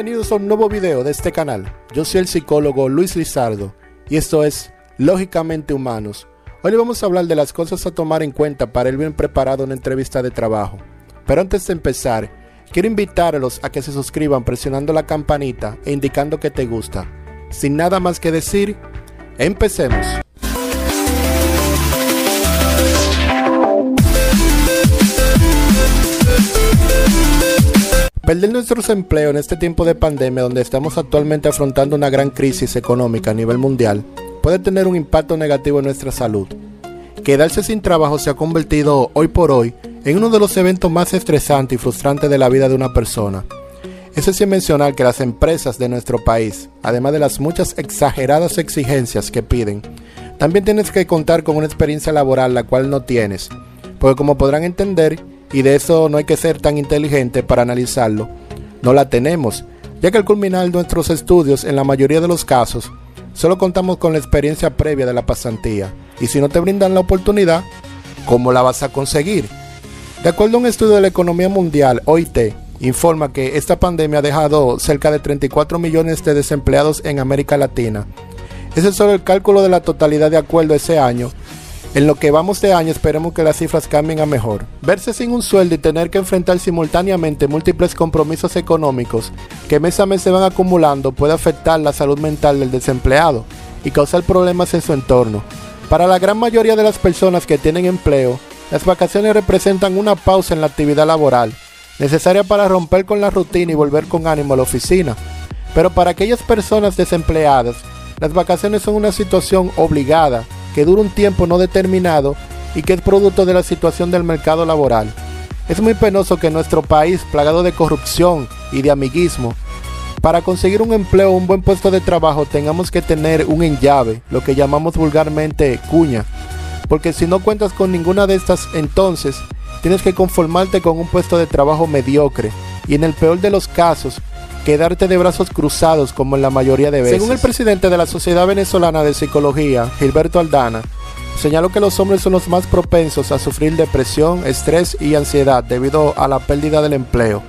Bienvenidos a un nuevo video de este canal. Yo soy el psicólogo Luis Lizardo y esto es Lógicamente Humanos. Hoy vamos a hablar de las cosas a tomar en cuenta para el bien preparado en una entrevista de trabajo. Pero antes de empezar, quiero invitarlos a que se suscriban presionando la campanita e indicando que te gusta. Sin nada más que decir, empecemos. Perder nuestros empleos en este tiempo de pandemia donde estamos actualmente afrontando una gran crisis económica a nivel mundial puede tener un impacto negativo en nuestra salud. Quedarse sin trabajo se ha convertido hoy por hoy en uno de los eventos más estresantes y frustrantes de la vida de una persona. Eso sin mencionar que las empresas de nuestro país, además de las muchas exageradas exigencias que piden, también tienes que contar con una experiencia laboral la cual no tienes, porque como podrán entender, y de eso no hay que ser tan inteligente para analizarlo, no la tenemos, ya que al culminar nuestros estudios, en la mayoría de los casos, solo contamos con la experiencia previa de la pasantía, y si no te brindan la oportunidad, ¿cómo la vas a conseguir? De acuerdo a un estudio de la economía mundial, OIT, informa que esta pandemia ha dejado cerca de 34 millones de desempleados en América Latina. Ese es solo el cálculo de la totalidad de acuerdo ese año en lo que vamos de año esperemos que las cifras cambien a mejor. Verse sin un sueldo y tener que enfrentar simultáneamente múltiples compromisos económicos que mes a mes se van acumulando puede afectar la salud mental del desempleado y causar problemas en su entorno. Para la gran mayoría de las personas que tienen empleo, las vacaciones representan una pausa en la actividad laboral, necesaria para romper con la rutina y volver con ánimo a la oficina. Pero para aquellas personas desempleadas, las vacaciones son una situación obligada que dura un tiempo no determinado y que es producto de la situación del mercado laboral. Es muy penoso que en nuestro país, plagado de corrupción y de amiguismo, para conseguir un empleo o un buen puesto de trabajo tengamos que tener un en llave, lo que llamamos vulgarmente cuña. Porque si no cuentas con ninguna de estas, entonces tienes que conformarte con un puesto de trabajo mediocre y en el peor de los casos, quedarte de brazos cruzados como en la mayoría de veces. Según el presidente de la Sociedad Venezolana de Psicología, Gilberto Aldana, señaló que los hombres son los más propensos a sufrir depresión, estrés y ansiedad debido a la pérdida del empleo.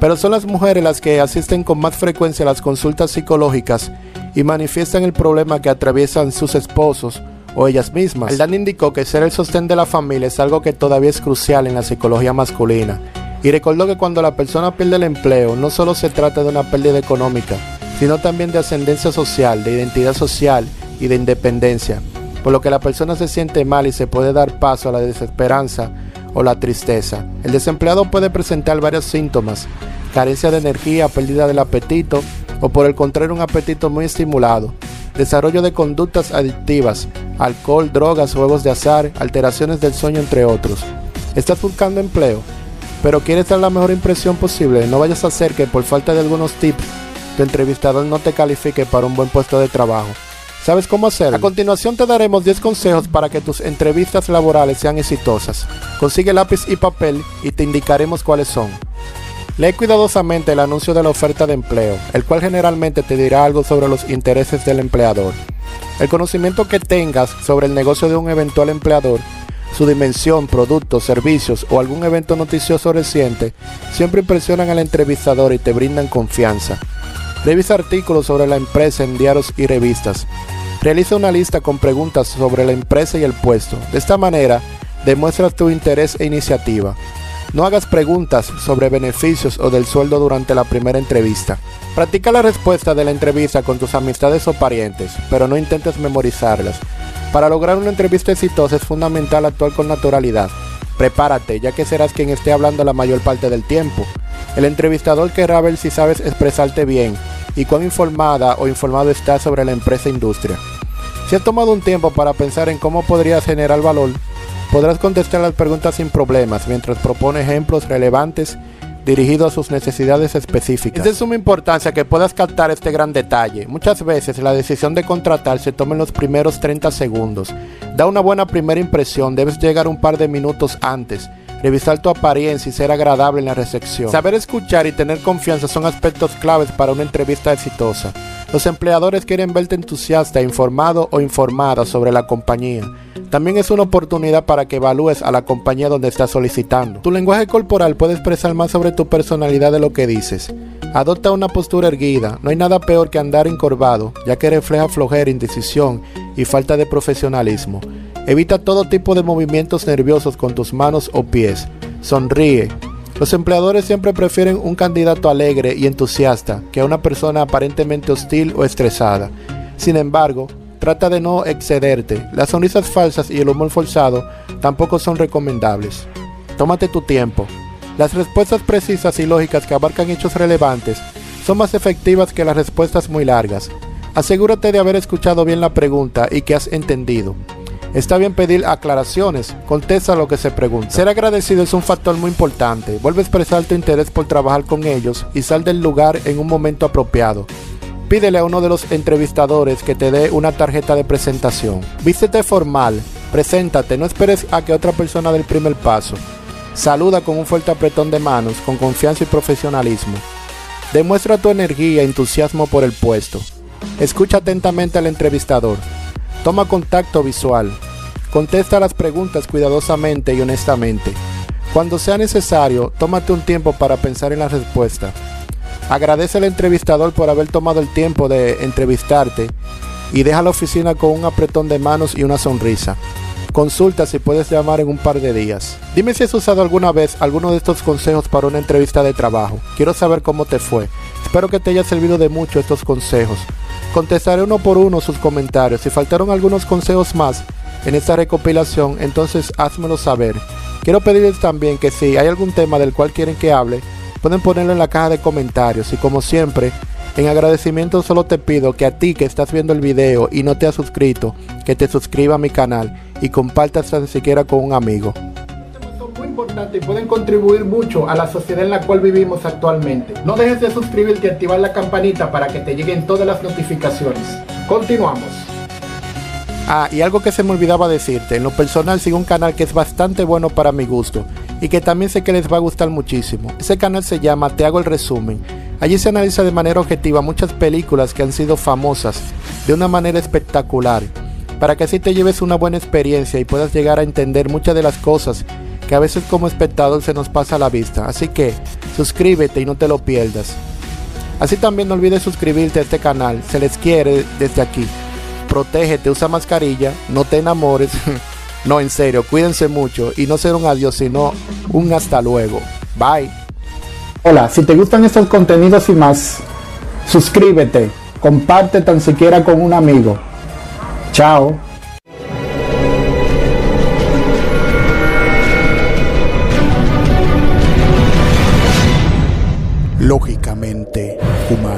Pero son las mujeres las que asisten con más frecuencia a las consultas psicológicas y manifiestan el problema que atraviesan sus esposos o ellas mismas. Aldana indicó que ser el sostén de la familia es algo que todavía es crucial en la psicología masculina y recordó que cuando la persona pierde el empleo no solo se trata de una pérdida económica, sino también de ascendencia social, de identidad social y de independencia, por lo que la persona se siente mal y se puede dar paso a la desesperanza o la tristeza. El desempleado puede presentar varios síntomas, carencia de energía, pérdida del apetito o por el contrario un apetito muy estimulado, desarrollo de conductas adictivas, alcohol, drogas, juegos de azar, alteraciones del sueño entre otros. ¿Estás buscando empleo? Pero quieres dar la mejor impresión posible, no vayas a hacer que por falta de algunos tips tu entrevistador no te califique para un buen puesto de trabajo. ¿Sabes cómo hacerlo? A continuación te daremos 10 consejos para que tus entrevistas laborales sean exitosas. Consigue lápiz y papel y te indicaremos cuáles son. Lee cuidadosamente el anuncio de la oferta de empleo, el cual generalmente te dirá algo sobre los intereses del empleador. El conocimiento que tengas sobre el negocio de un eventual empleador su dimensión, productos, servicios o algún evento noticioso reciente siempre impresionan al entrevistador y te brindan confianza. Revisa artículos sobre la empresa en diarios y revistas. Realiza una lista con preguntas sobre la empresa y el puesto. De esta manera, demuestras tu interés e iniciativa. No hagas preguntas sobre beneficios o del sueldo durante la primera entrevista. Practica la respuesta de la entrevista con tus amistades o parientes, pero no intentes memorizarlas. Para lograr una entrevista exitosa es fundamental actuar con naturalidad. Prepárate, ya que serás quien esté hablando la mayor parte del tiempo. El entrevistador querrá ver si sabes expresarte bien y cuán informada o informado estás sobre la empresa e industria. Si has tomado un tiempo para pensar en cómo podrías generar valor, podrás contestar las preguntas sin problemas mientras propone ejemplos relevantes dirigido a sus necesidades específicas. Es de suma importancia que puedas captar este gran detalle. Muchas veces la decisión de contratar se toma en los primeros 30 segundos. Da una buena primera impresión, debes llegar un par de minutos antes. Revisar tu apariencia y ser agradable en la recepción. Saber escuchar y tener confianza son aspectos claves para una entrevista exitosa. Los empleadores quieren verte entusiasta, informado o informada sobre la compañía. También es una oportunidad para que evalúes a la compañía donde estás solicitando. Tu lenguaje corporal puede expresar más sobre tu personalidad de lo que dices. Adopta una postura erguida. No hay nada peor que andar encorvado, ya que refleja flojera, indecisión y falta de profesionalismo. Evita todo tipo de movimientos nerviosos con tus manos o pies. Sonríe. Los empleadores siempre prefieren un candidato alegre y entusiasta que a una persona aparentemente hostil o estresada. Sin embargo, trata de no excederte. Las sonrisas falsas y el humor forzado tampoco son recomendables. Tómate tu tiempo. Las respuestas precisas y lógicas que abarcan hechos relevantes son más efectivas que las respuestas muy largas. Asegúrate de haber escuchado bien la pregunta y que has entendido. Está bien pedir aclaraciones, contesta lo que se pregunta. Ser agradecido es un factor muy importante. Vuelve a expresar tu interés por trabajar con ellos y sal del lugar en un momento apropiado. Pídele a uno de los entrevistadores que te dé una tarjeta de presentación. Vístete formal, preséntate, no esperes a que otra persona dé el primer paso. Saluda con un fuerte apretón de manos, con confianza y profesionalismo. Demuestra tu energía e entusiasmo por el puesto. Escucha atentamente al entrevistador. Toma contacto visual. Contesta las preguntas cuidadosamente y honestamente. Cuando sea necesario, tómate un tiempo para pensar en la respuesta. Agradece al entrevistador por haber tomado el tiempo de entrevistarte y deja la oficina con un apretón de manos y una sonrisa. Consulta si puedes llamar en un par de días. Dime si has usado alguna vez alguno de estos consejos para una entrevista de trabajo. Quiero saber cómo te fue. Espero que te haya servido de mucho estos consejos. Contestaré uno por uno sus comentarios. Si faltaron algunos consejos más en esta recopilación, entonces házmelo saber. Quiero pedirles también que si hay algún tema del cual quieren que hable, pueden ponerlo en la caja de comentarios. Y como siempre, en agradecimiento solo te pido que a ti que estás viendo el video y no te has suscrito, que te suscriba a mi canal y compartas tan siquiera con un amigo y pueden contribuir mucho a la sociedad en la cual vivimos actualmente. No dejes de suscribirte y activar la campanita para que te lleguen todas las notificaciones. Continuamos. Ah, y algo que se me olvidaba decirte, en lo personal sigo un canal que es bastante bueno para mi gusto y que también sé que les va a gustar muchísimo. Ese canal se llama Te hago el resumen. Allí se analiza de manera objetiva muchas películas que han sido famosas de una manera espectacular, para que así te lleves una buena experiencia y puedas llegar a entender muchas de las cosas que a veces como espectador se nos pasa a la vista. Así que suscríbete y no te lo pierdas. Así también no olvides suscribirte a este canal, se les quiere desde aquí. Protégete, usa mascarilla, no te enamores. no, en serio, cuídense mucho y no ser un adiós, sino un hasta luego. Bye. Hola, si te gustan estos contenidos y más, suscríbete, comparte tan siquiera con un amigo. Chao. Lógicamente humanos.